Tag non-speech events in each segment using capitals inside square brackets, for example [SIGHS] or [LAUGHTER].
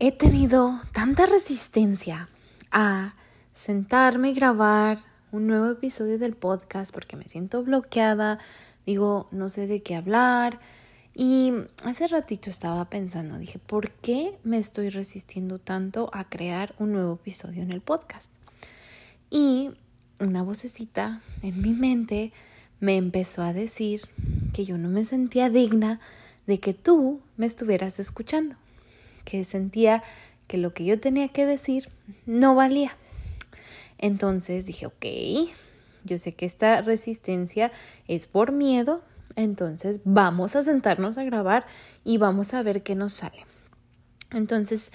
he tenido tanta resistencia a sentarme y grabar un nuevo episodio del podcast porque me siento bloqueada, digo, no sé de qué hablar. Y hace ratito estaba pensando, dije, ¿por qué me estoy resistiendo tanto a crear un nuevo episodio en el podcast? Y una vocecita en mi mente me empezó a decir que yo no me sentía digna de que tú me estuvieras escuchando que sentía que lo que yo tenía que decir no valía. Entonces dije, ok, yo sé que esta resistencia es por miedo, entonces vamos a sentarnos a grabar y vamos a ver qué nos sale. Entonces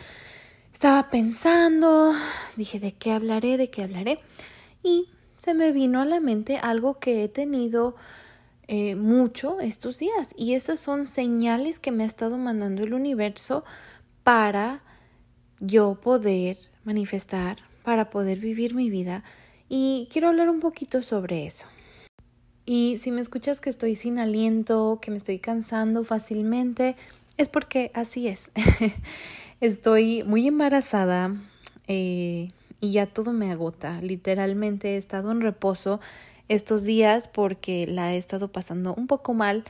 estaba pensando, dije, ¿de qué hablaré? ¿De qué hablaré? Y se me vino a la mente algo que he tenido eh, mucho estos días y estas son señales que me ha estado mandando el universo para yo poder manifestar, para poder vivir mi vida y quiero hablar un poquito sobre eso. Y si me escuchas que estoy sin aliento, que me estoy cansando fácilmente, es porque así es. [LAUGHS] estoy muy embarazada eh, y ya todo me agota. Literalmente he estado en reposo estos días porque la he estado pasando un poco mal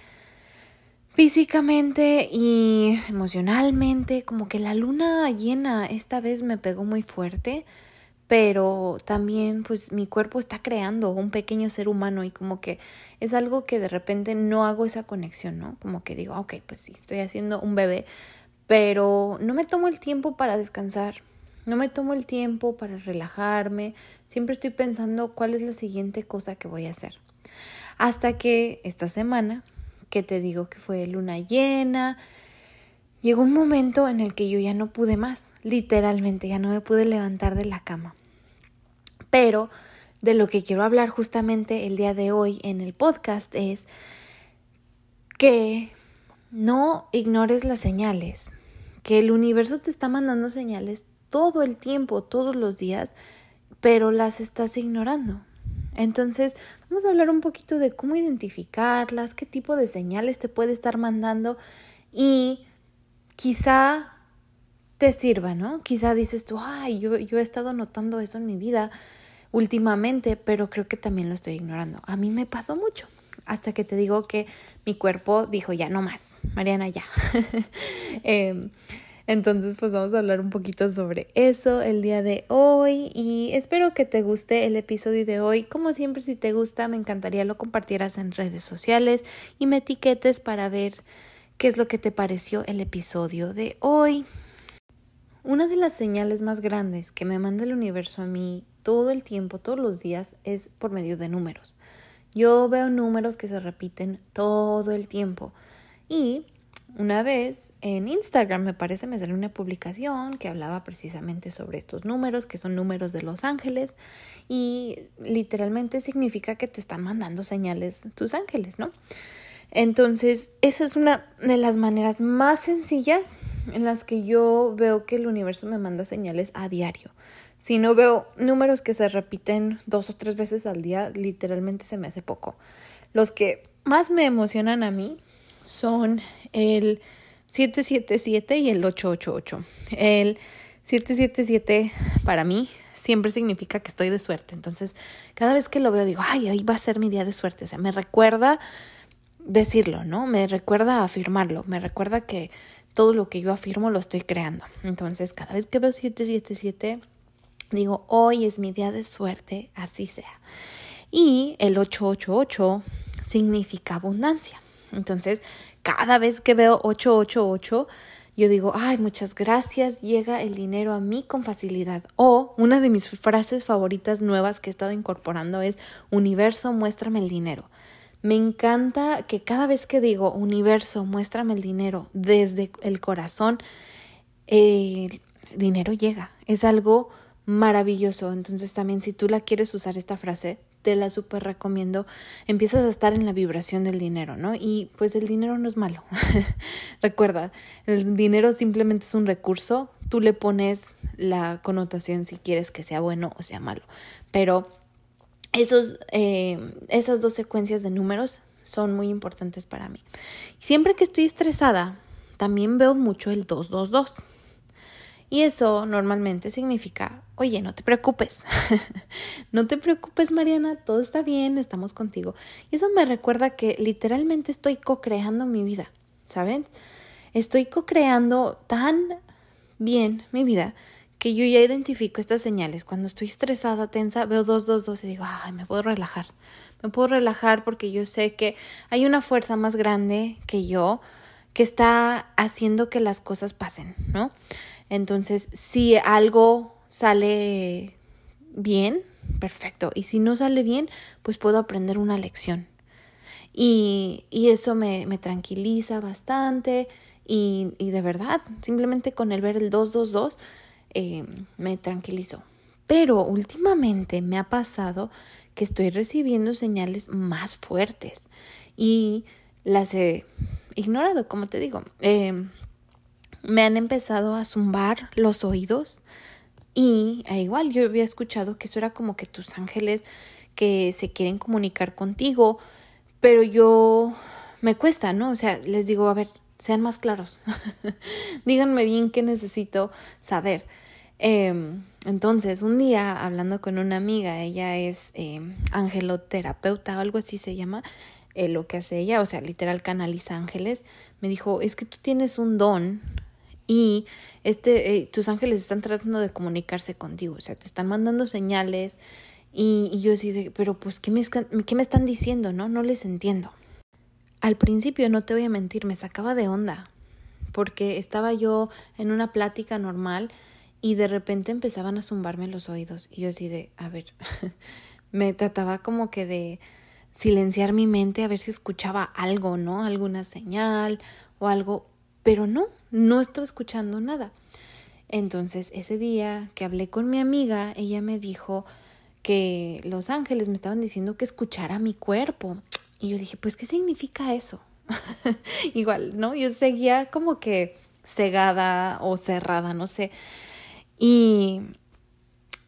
físicamente y emocionalmente, como que la luna llena esta vez me pegó muy fuerte, pero también pues mi cuerpo está creando un pequeño ser humano y como que es algo que de repente no hago esa conexión, ¿no? Como que digo, ok, pues sí, estoy haciendo un bebé, pero no me tomo el tiempo para descansar, no me tomo el tiempo para relajarme, siempre estoy pensando cuál es la siguiente cosa que voy a hacer. Hasta que esta semana que te digo que fue luna llena. Llegó un momento en el que yo ya no pude más, literalmente, ya no me pude levantar de la cama. Pero de lo que quiero hablar justamente el día de hoy en el podcast es que no ignores las señales, que el universo te está mandando señales todo el tiempo, todos los días, pero las estás ignorando. Entonces, vamos a hablar un poquito de cómo identificarlas, qué tipo de señales te puede estar mandando y quizá te sirva, ¿no? Quizá dices tú, ay, yo, yo he estado notando eso en mi vida últimamente, pero creo que también lo estoy ignorando. A mí me pasó mucho hasta que te digo que mi cuerpo dijo ya no más, Mariana ya. [LAUGHS] eh, entonces, pues vamos a hablar un poquito sobre eso el día de hoy y espero que te guste el episodio de hoy. Como siempre, si te gusta, me encantaría lo compartieras en redes sociales y me etiquetes para ver qué es lo que te pareció el episodio de hoy. Una de las señales más grandes que me manda el universo a mí todo el tiempo, todos los días, es por medio de números. Yo veo números que se repiten todo el tiempo y una vez en Instagram, me parece, me salió una publicación que hablaba precisamente sobre estos números, que son números de los ángeles, y literalmente significa que te están mandando señales tus ángeles, ¿no? Entonces, esa es una de las maneras más sencillas en las que yo veo que el universo me manda señales a diario. Si no veo números que se repiten dos o tres veces al día, literalmente se me hace poco. Los que más me emocionan a mí son el 777 y el 888. El 777 para mí siempre significa que estoy de suerte. Entonces, cada vez que lo veo digo, ay, hoy va a ser mi día de suerte. O sea, me recuerda decirlo, ¿no? Me recuerda afirmarlo, me recuerda que todo lo que yo afirmo lo estoy creando. Entonces, cada vez que veo 777, digo, hoy es mi día de suerte, así sea. Y el 888 significa abundancia. Entonces, cada vez que veo 888, yo digo, ay, muchas gracias, llega el dinero a mí con facilidad. O una de mis frases favoritas nuevas que he estado incorporando es, universo, muéstrame el dinero. Me encanta que cada vez que digo, universo, muéstrame el dinero desde el corazón, el dinero llega. Es algo maravilloso. Entonces también si tú la quieres usar esta frase, te la súper recomiendo. Empiezas a estar en la vibración del dinero, ¿no? Y pues el dinero no es malo. [LAUGHS] Recuerda, el dinero simplemente es un recurso. Tú le pones la connotación si quieres que sea bueno o sea malo. Pero esos, eh, esas dos secuencias de números son muy importantes para mí. Siempre que estoy estresada, también veo mucho el 222. Y eso normalmente significa, oye, no te preocupes, [LAUGHS] no te preocupes Mariana, todo está bien, estamos contigo. Y eso me recuerda que literalmente estoy co-creando mi vida, ¿saben? Estoy co-creando tan bien mi vida que yo ya identifico estas señales. Cuando estoy estresada, tensa, veo 222 y digo, ay, me puedo relajar. Me puedo relajar porque yo sé que hay una fuerza más grande que yo que está haciendo que las cosas pasen, ¿no? Entonces, si algo sale bien, perfecto. Y si no sale bien, pues puedo aprender una lección. Y, y eso me, me, tranquiliza bastante. Y, y, de verdad, simplemente con el ver el 222 eh, me tranquilizó. Pero últimamente me ha pasado que estoy recibiendo señales más fuertes y las he ignorado, como te digo. Eh, me han empezado a zumbar los oídos y a igual yo había escuchado que eso era como que tus ángeles que se quieren comunicar contigo, pero yo me cuesta, ¿no? O sea, les digo, a ver, sean más claros, [LAUGHS] díganme bien qué necesito saber. Em, entonces, un día hablando con una amiga, ella es eh, angeloterapeuta o algo así se llama, eh, lo que hace ella, o sea, literal canaliza ángeles, me dijo, es que tú tienes un don y este, eh, tus ángeles están tratando de comunicarse contigo, o sea, te están mandando señales y, y yo así pero pues, ¿qué me, ¿qué me están diciendo? No, no les entiendo. Al principio, no te voy a mentir, me sacaba de onda, porque estaba yo en una plática normal y de repente empezaban a zumbarme los oídos y yo así de, a ver, [LAUGHS] me trataba como que de silenciar mi mente a ver si escuchaba algo, ¿no? Alguna señal o algo, pero no, no estaba escuchando nada. Entonces, ese día que hablé con mi amiga, ella me dijo que los ángeles me estaban diciendo que escuchara mi cuerpo. Y yo dije, pues, ¿qué significa eso? [LAUGHS] Igual, ¿no? Yo seguía como que cegada o cerrada, no sé. Y,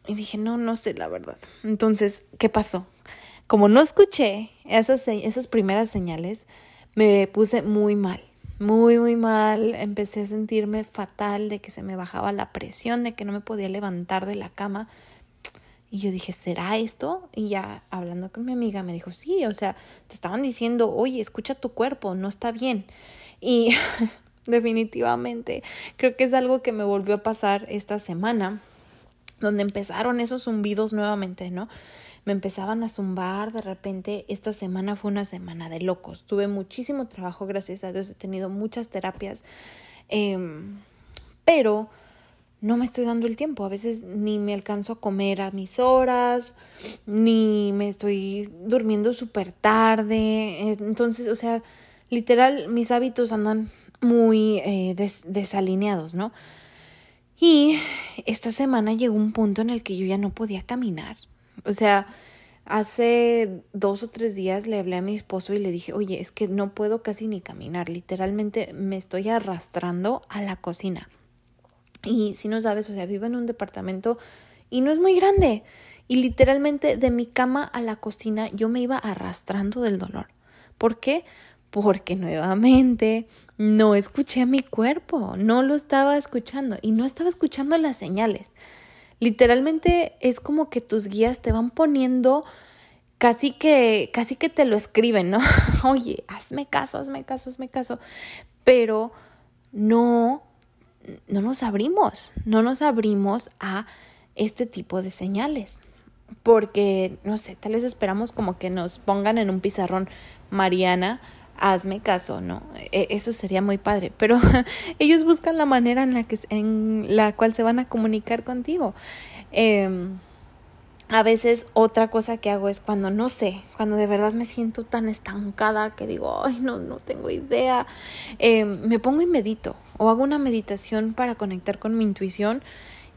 dije, no, no sé la verdad. Entonces, ¿qué pasó? Como no escuché esas, esas primeras señales, me puse muy mal muy, muy mal, empecé a sentirme fatal de que se me bajaba la presión, de que no me podía levantar de la cama. Y yo dije, ¿será esto? Y ya hablando con mi amiga me dijo, sí, o sea, te estaban diciendo, oye, escucha tu cuerpo, no está bien. Y [LAUGHS] definitivamente creo que es algo que me volvió a pasar esta semana, donde empezaron esos zumbidos nuevamente, ¿no? Me empezaban a zumbar de repente. Esta semana fue una semana de locos. Tuve muchísimo trabajo, gracias a Dios. He tenido muchas terapias. Em, pero no me estoy dando el tiempo. A veces ni me alcanzo a comer a mis horas, ni me estoy durmiendo súper tarde. Entonces, o sea, literal, mis hábitos andan muy eh, desalineados, ¿no? Y esta semana llegó un punto en el que yo ya no podía caminar. O sea, hace dos o tres días le hablé a mi esposo y le dije, oye, es que no puedo casi ni caminar, literalmente me estoy arrastrando a la cocina. Y si no sabes, o sea, vivo en un departamento y no es muy grande. Y literalmente de mi cama a la cocina yo me iba arrastrando del dolor. ¿Por qué? Porque nuevamente no escuché a mi cuerpo, no lo estaba escuchando y no estaba escuchando las señales. Literalmente es como que tus guías te van poniendo casi que, casi que te lo escriben, ¿no? [LAUGHS] Oye, hazme caso, hazme caso, hazme caso. Pero no, no nos abrimos, no nos abrimos a este tipo de señales. Porque, no sé, tal vez esperamos como que nos pongan en un pizarrón, Mariana, hazme caso, ¿no? E, eso sería muy padre, pero [LAUGHS] ellos buscan la manera en la, que, en la cual se van a comunicar contigo. Em, a veces otra cosa que hago es cuando no sé, cuando de verdad me siento tan estancada que digo, ay, no, no tengo idea, em, me pongo y medito o hago una meditación para conectar con mi intuición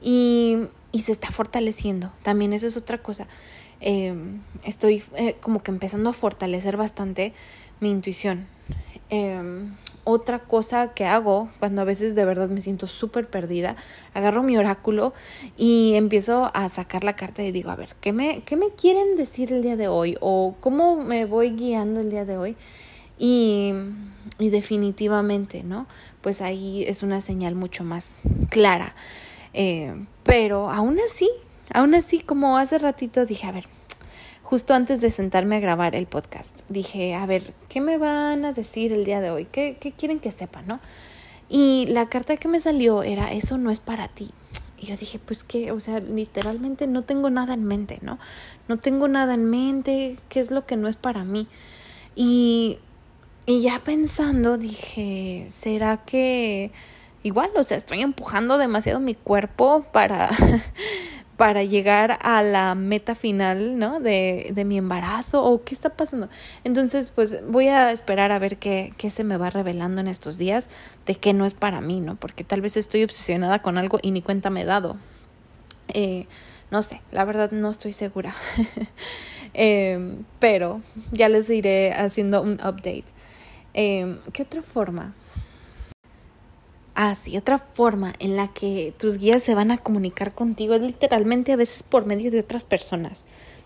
y, y se está fortaleciendo. También esa es otra cosa. Em, estoy eh, como que empezando a fortalecer bastante mi intuición. Em, otra cosa que hago cuando a veces de verdad me siento súper perdida, agarro mi oráculo y empiezo a sacar la carta y digo, a ver, ¿qué me, ¿qué me quieren decir el día de hoy? ¿O cómo me voy guiando el día de hoy? Y, y definitivamente, ¿no? Pues ahí es una señal mucho más clara. Eh, pero aún así, aún así, como hace ratito dije, a ver, justo antes de sentarme a grabar el podcast. Dije, a ver, ¿qué me van a decir el día de hoy? ¿Qué, qué quieren que sepa, no? Y la carta que me salió era, eso no es para ti. Y yo dije, pues que, o sea, literalmente no tengo nada en mente, ¿no? No tengo nada en mente, ¿qué es lo que no es para mí? Y, y ya pensando, dije, ¿será que igual, o sea, estoy empujando demasiado mi cuerpo para para llegar a la meta final, ¿no? De, de mi embarazo o qué está pasando. Entonces, pues voy a esperar a ver qué, qué se me va revelando en estos días de que no es para mí, ¿no? Porque tal vez estoy obsesionada con algo y ni cuenta me he dado. Eh, no sé, la verdad no estoy segura. [LAUGHS] eh, pero ya les iré haciendo un update. Eh, ¿Qué otra forma? Ah, sí, otra forma en la que tus guías se van a comunicar contigo es literalmente a veces por medio de otras personas.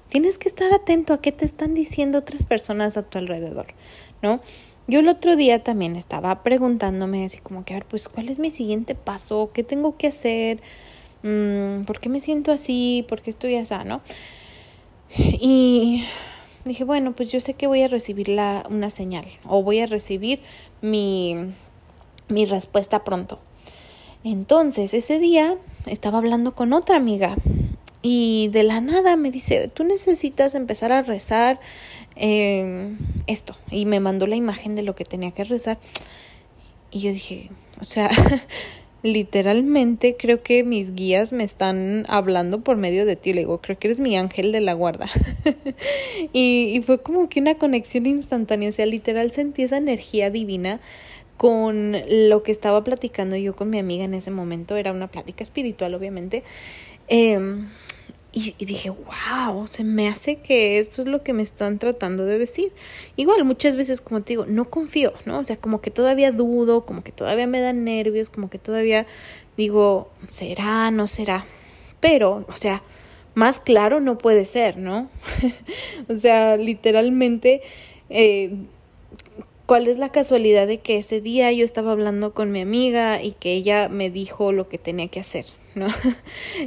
Tienes que estar atento a qué te están diciendo otras personas a tu alrededor, ¿no? Yo el otro día también estaba preguntándome así como que, a ver, pues, ¿cuál es mi siguiente paso? ¿Qué tengo que hacer? Mm, ¿Por qué me siento así? ¿Por qué estoy así? ¿no? Y dije, bueno, pues yo sé que voy a recibir la, una señal o voy a recibir mi mi respuesta pronto. Entonces, ese día estaba hablando con otra amiga y de la nada me dice, tú necesitas empezar a rezar em, esto. Y me mandó la imagen de lo que tenía que rezar. Y yo dije, o sea, [LAUGHS] literalmente creo que mis guías me están hablando por medio de ti. Le digo, creo que eres mi ángel de la guarda. [LAUGHS] y, y fue como que una conexión instantánea. O sea, literal sentí esa energía divina con lo que estaba platicando yo con mi amiga en ese momento, era una plática espiritual obviamente, em, y, dije, wow, se me hace que esto es lo que me están tratando de decir. Igual, muchas veces, como te digo, no confío, ¿no? O sea, como que todavía dudo, como que todavía me dan nervios, como que todavía digo, ¿será? ¿No será? Pero, o sea, más claro no puede ser, ¿no? [LAUGHS] o sea, literalmente, eh, cuál es la casualidad de que ese día yo estaba hablando con mi amiga y que ella me dijo lo que tenía que hacer, [LAUGHS] ¿no?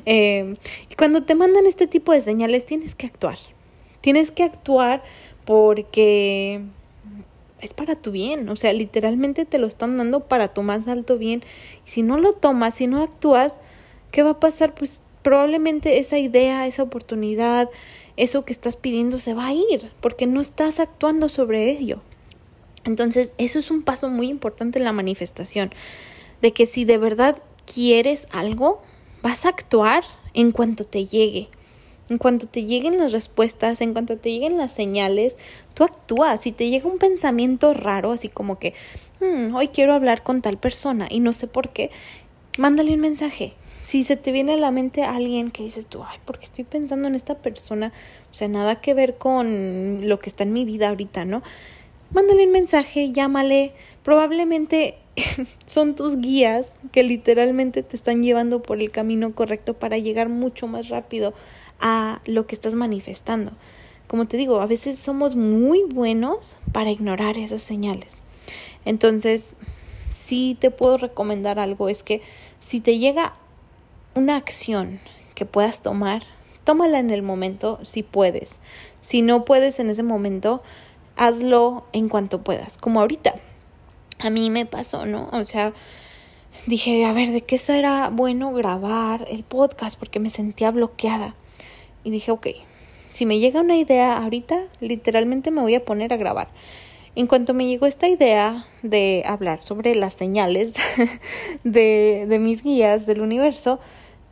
y cuando te mandan este tipo de señales tienes que actuar. Tienes que actuar porque es para tu bien, o sea, literalmente te lo están dando para tu más alto bien. Si no lo tomas, si no actúas, ¿qué va a pasar? Pues probablemente esa idea, esa oportunidad, eso que estás pidiendo se va a ir, porque no estás actuando sobre ello. Entonces, eso es un paso muy importante en la manifestación, de que si de verdad quieres algo, vas a actuar en cuanto te llegue. En cuanto te lleguen las respuestas, en cuanto te lleguen las señales, tú actúas. Si te llega un pensamiento raro, así como que, hmm, hoy quiero hablar con tal persona y no sé por qué, mándale un mensaje. Si se te viene a la mente alguien que dices tú, ay, porque estoy pensando en esta persona, o sea, nada que ver con lo que está en mi vida ahorita, ¿no? Mándale un mensaje, llámale. Probablemente [LAUGHS] son tus guías que literalmente te están llevando por el camino correcto para llegar mucho más rápido a lo que estás manifestando. Como te digo, a veces somos muy buenos para ignorar esas señales. Entonces, si te puedo recomendar algo, es que si te llega una acción que puedas tomar, tómala en el momento si puedes. Si no puedes en ese momento, hazlo en cuanto puedas, como ahorita. A mí me pasó, ¿no? O sea, dije, a ver, ¿de qué será bueno grabar el podcast? Porque me sentía bloqueada. Y dije, ok, si me llega una idea ahorita, literalmente me voy a poner a grabar. En cuanto me llegó esta idea de hablar sobre las señales [LAUGHS] de, de mis guías del universo,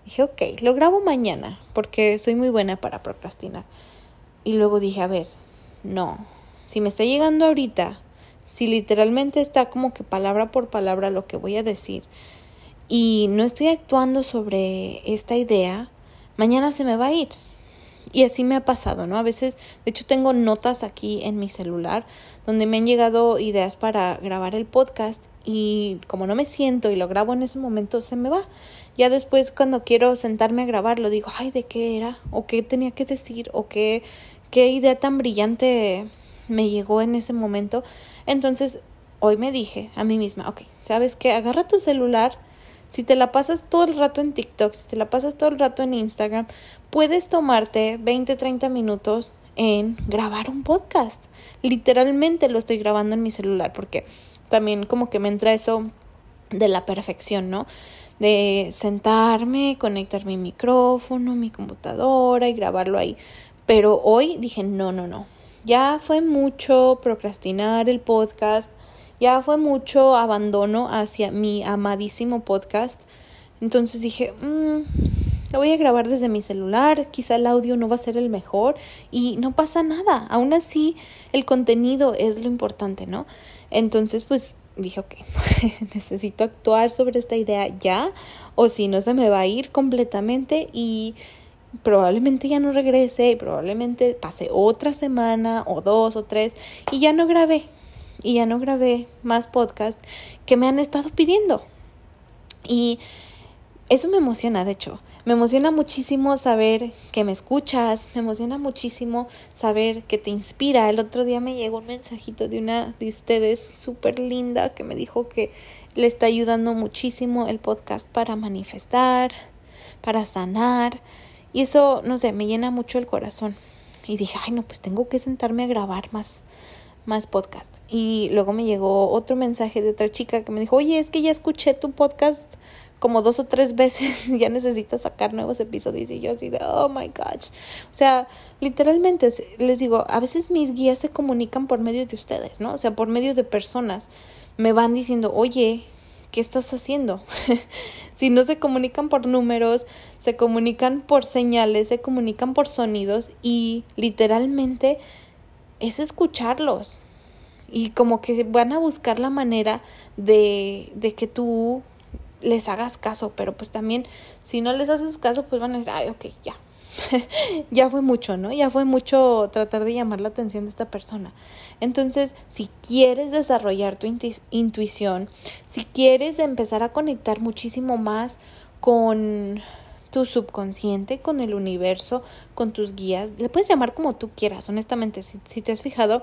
dije, ok, lo grabo mañana, porque soy muy buena para procrastinar. Y luego dije, a ver, no, si me está llegando ahorita, si literalmente está como que palabra por palabra lo que voy a decir, y no estoy actuando sobre esta idea, mañana se me va a ir. Y así me ha pasado, ¿no? A veces, de hecho, tengo notas aquí en mi celular donde me han llegado ideas para grabar el podcast y como no me siento y lo grabo en ese momento, se me va. Ya después cuando quiero sentarme a grabarlo digo, ay, ¿de qué era? ¿O qué tenía que decir? ¿O qué, qué idea tan brillante me llegó en ese momento? Entonces, hoy me dije a mí misma, ok, ¿sabes qué? Agarra tu celular. Si te la pasas todo el rato en TikTok, si te la pasas todo el rato en Instagram, puedes tomarte 20, 30 minutos en grabar un podcast. Literalmente lo estoy grabando en mi celular porque también como que me entra eso de la perfección, ¿no? De sentarme, conectar mi micrófono, mi computadora y grabarlo ahí. Pero hoy dije, no, no, no. Ya fue mucho procrastinar el podcast, ya fue mucho abandono hacia mi amadísimo podcast. Entonces dije, mmm, lo voy a grabar desde mi celular, quizá el audio no va a ser el mejor y no pasa nada. Aún así, el contenido es lo importante, ¿no? Entonces, pues dije, ok, [LAUGHS] necesito actuar sobre esta idea ya o si no se me va a ir completamente y probablemente ya no regrese y probablemente pase otra semana o dos o tres y ya no grabé y ya no grabé más podcast que me han estado pidiendo. Y eso me emociona, de hecho. Me emociona muchísimo saber que me escuchas, me emociona muchísimo saber que te inspira. El otro día me llegó un mensajito de una de ustedes súper linda que me dijo que le está ayudando muchísimo el podcast para manifestar, para sanar. Y eso, no sé, me llena mucho el corazón. Y dije, ay, no, pues tengo que sentarme a grabar más, más podcast. Y luego me llegó otro mensaje de otra chica que me dijo, oye, es que ya escuché tu podcast como dos o tres veces [LAUGHS] ya necesito sacar nuevos episodios y yo así de, oh my gosh. O sea, literalmente les digo, a veces mis guías se comunican por medio de ustedes, ¿no? O sea, por medio de personas. Me van diciendo, oye, ¿qué estás haciendo? [LAUGHS] si no se comunican por números, se comunican por señales, se comunican por sonidos y literalmente es escucharlos. Y como que van a buscar la manera de, de que tú les hagas caso, pero pues también si no les haces caso, pues van a decir, ay, ok, ya. [LAUGHS] ya fue mucho, ¿no? Ya fue mucho tratar de llamar la atención de esta persona. Entonces, si quieres desarrollar tu intuición, si quieres empezar a conectar muchísimo más con tu subconsciente, con el universo, con tus guías, le puedes llamar como tú quieras, honestamente, si, si te has fijado,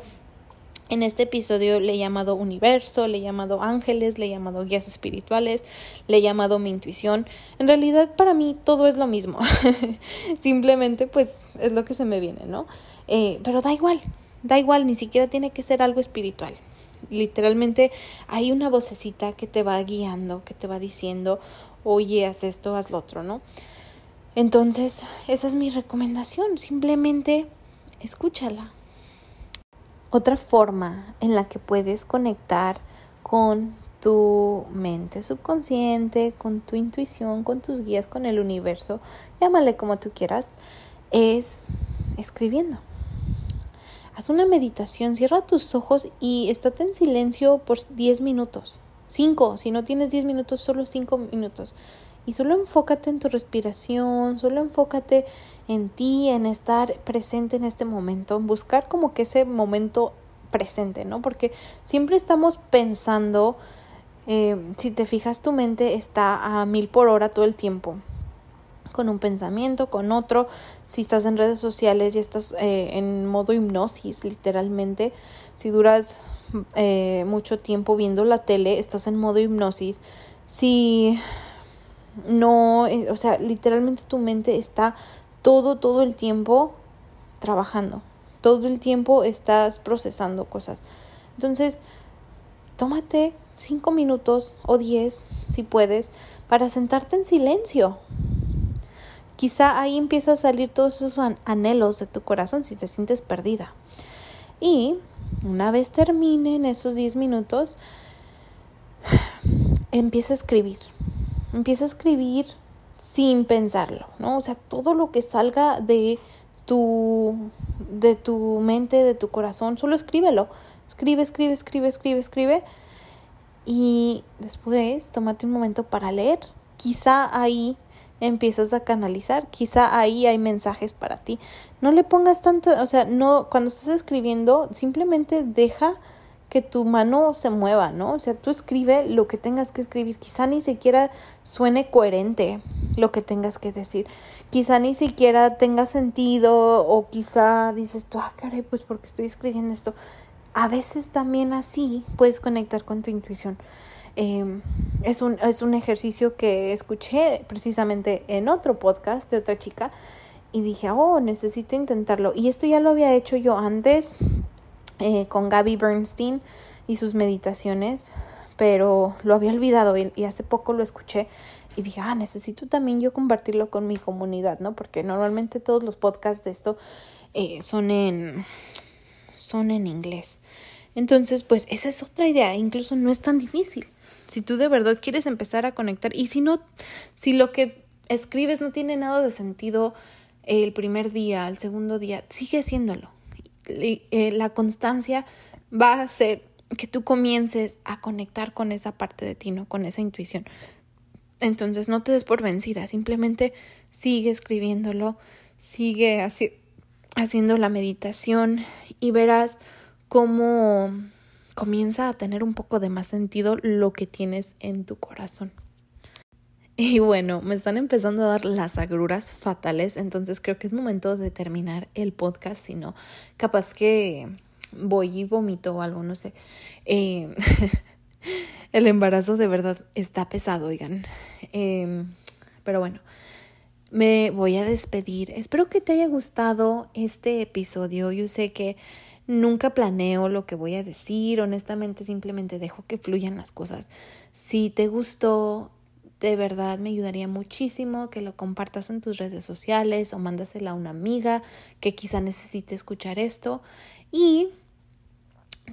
en este episodio le he llamado universo, le he llamado ángeles, le he llamado guías espirituales, le he llamado mi intuición. En realidad para mí todo es lo mismo. [LAUGHS] Simplemente pues es lo que se me viene, ¿no? Eh, pero da igual, da igual, ni siquiera tiene que ser algo espiritual. Literalmente hay una vocecita que te va guiando, que te va diciendo, oye, haz esto, haz lo otro, ¿no? Entonces, esa es mi recomendación. Simplemente escúchala, otra forma en la que puedes conectar con tu mente subconsciente, con tu intuición, con tus guías, con el universo, llámale como tú quieras, es escribiendo. Haz una meditación, cierra tus ojos y estate en silencio por 10 minutos. 5, si no tienes 10 minutos, solo 5 minutos. Y solo enfócate en tu respiración, solo enfócate en ti, en estar presente en este momento, en buscar como que ese momento presente, ¿no? Porque siempre estamos pensando, eh, si te fijas, tu mente está a mil por hora todo el tiempo con un pensamiento, con otro. Si estás en redes sociales y estás eh, en modo hipnosis, literalmente, si duras eh, mucho tiempo viendo la tele, estás en modo hipnosis. Si no, eh, o sea, literalmente tu mente está todo, todo el tiempo trabajando. Todo el tiempo estás procesando cosas. Entonces, tómate cinco minutos o diez, si puedes, para sentarte en silencio. Quizá ahí empieza a salir todos esos anhelos de tu corazón si te sientes perdida. Y una vez terminen esos 10 minutos, [SIGHS] empieza a escribir. Empieza a escribir sin pensarlo, ¿no? O sea, todo lo que salga de tu de tu mente, de tu corazón, solo escríbelo. Escribe, escribe, escribe, escribe, escribe. Y después tómate un momento para leer. Quizá ahí empiezas a canalizar, quizá ahí hay mensajes para ti. No le pongas tanto, o sea, no cuando estás escribiendo, simplemente deja que tu mano se mueva, ¿no? O sea, tú escribe lo que tengas que escribir. Quizá ni siquiera suene coherente lo que tengas que decir. Quizá ni siquiera tenga sentido o quizá dices tú, ah, caray, pues porque estoy escribiendo esto. A veces también así puedes conectar con tu intuición. Em, es, un, es un ejercicio que escuché precisamente en otro podcast de otra chica y dije, oh, necesito intentarlo. Y esto ya lo había hecho yo antes eh, con Gaby Bernstein y sus meditaciones, pero lo había olvidado y, hace poco lo escuché y dije, ah, necesito también yo compartirlo con mi comunidad, ¿no? Porque normalmente todos los podcasts de esto eh, son en son en inglés. Entonces, pues esa es otra idea, incluso no es tan difícil. Si tú de verdad quieres empezar a conectar y si no, si lo que escribes no tiene nada de sentido el primer día, el segundo día, sigue haciéndolo. Eh, la constancia va a hacer que tú comiences a conectar con esa parte de ti, ¿no? Con esa intuición. Entonces no te des por vencida, simplemente sigue escribiéndolo, sigue haciendo la meditación y verás cómo comienza a tener un poco de más sentido lo que tienes en tu corazón. Y bueno, me están empezando a dar las agruras fatales, entonces creo que es momento de terminar el podcast, si no, capaz que voy y vomito o algo, no sé. Eh, [LAUGHS] el embarazo de verdad está pesado, oigan. Em, pero bueno, me voy a despedir. Espero que te haya gustado este episodio. Yo sé que nunca planeo lo que voy a decir, honestamente simplemente dejo que fluyan las cosas. Si te gustó, de verdad me ayudaría muchísimo que lo compartas en tus redes sociales o mándasela a una amiga que quizá necesite escuchar esto. Y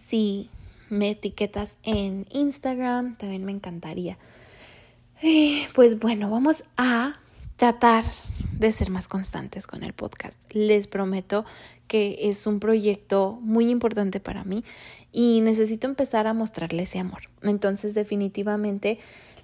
si me etiquetas en Instagram, también me encantaría. Pues bueno, vamos a tratar de ser más constantes con el podcast. Les prometo que es un proyecto muy importante para mí y necesito empezar a mostrarle ese amor. Entonces, definitivamente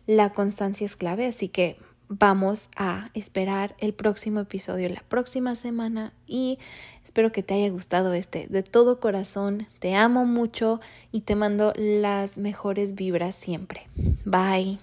la constancia es clave, así que vamos a esperar el próximo episodio la próxima semana y espero que te haya gustado este de todo corazón. Te amo mucho y te mando las mejores vibras siempre. Bye.